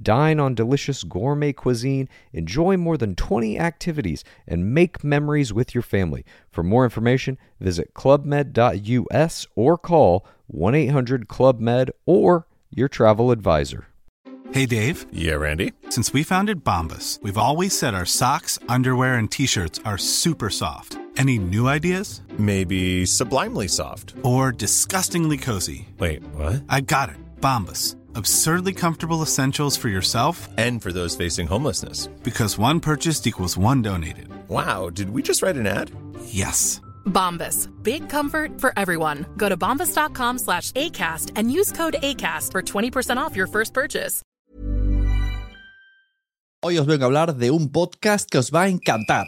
Dine on delicious gourmet cuisine, enjoy more than 20 activities, and make memories with your family. For more information, visit clubmed.us or call 1 800 Club Med or your travel advisor. Hey, Dave. Yeah, Randy. Since we founded Bombas, we've always said our socks, underwear, and t shirts are super soft. Any new ideas? Maybe sublimely soft. Or disgustingly cozy? Wait, what? I got it. Bombas. Absurdly comfortable essentials for yourself And for those facing homelessness. because one purchased equals one donated. Wow, did we just write an ad? Yes. Bombas. Big comfort for everyone. Go to bombas.com slash ACAST and use code ACAST for 20% off your first purchase. Hoy os vengo a hablar de un podcast que os va a encantar.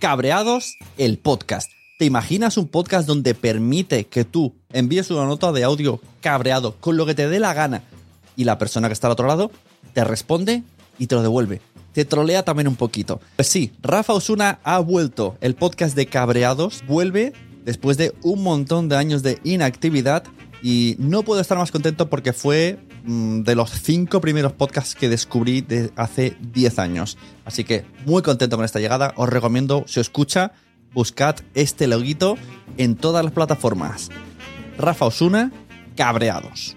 Cabreados, el podcast. ¿Te imaginas un podcast donde permite que tú envíes una nota de audio cabreado con lo que te dé la gana y la persona que está al otro lado te responde y te lo devuelve? Te trolea también un poquito. Pues sí, Rafa Osuna ha vuelto. El podcast de Cabreados vuelve después de un montón de años de inactividad y no puedo estar más contento porque fue mm, de los cinco primeros podcasts que descubrí de hace 10 años. Así que muy contento con esta llegada. Os recomiendo, si os escucha, buscad este loguito en todas las plataformas. Rafa Osuna, cabreados.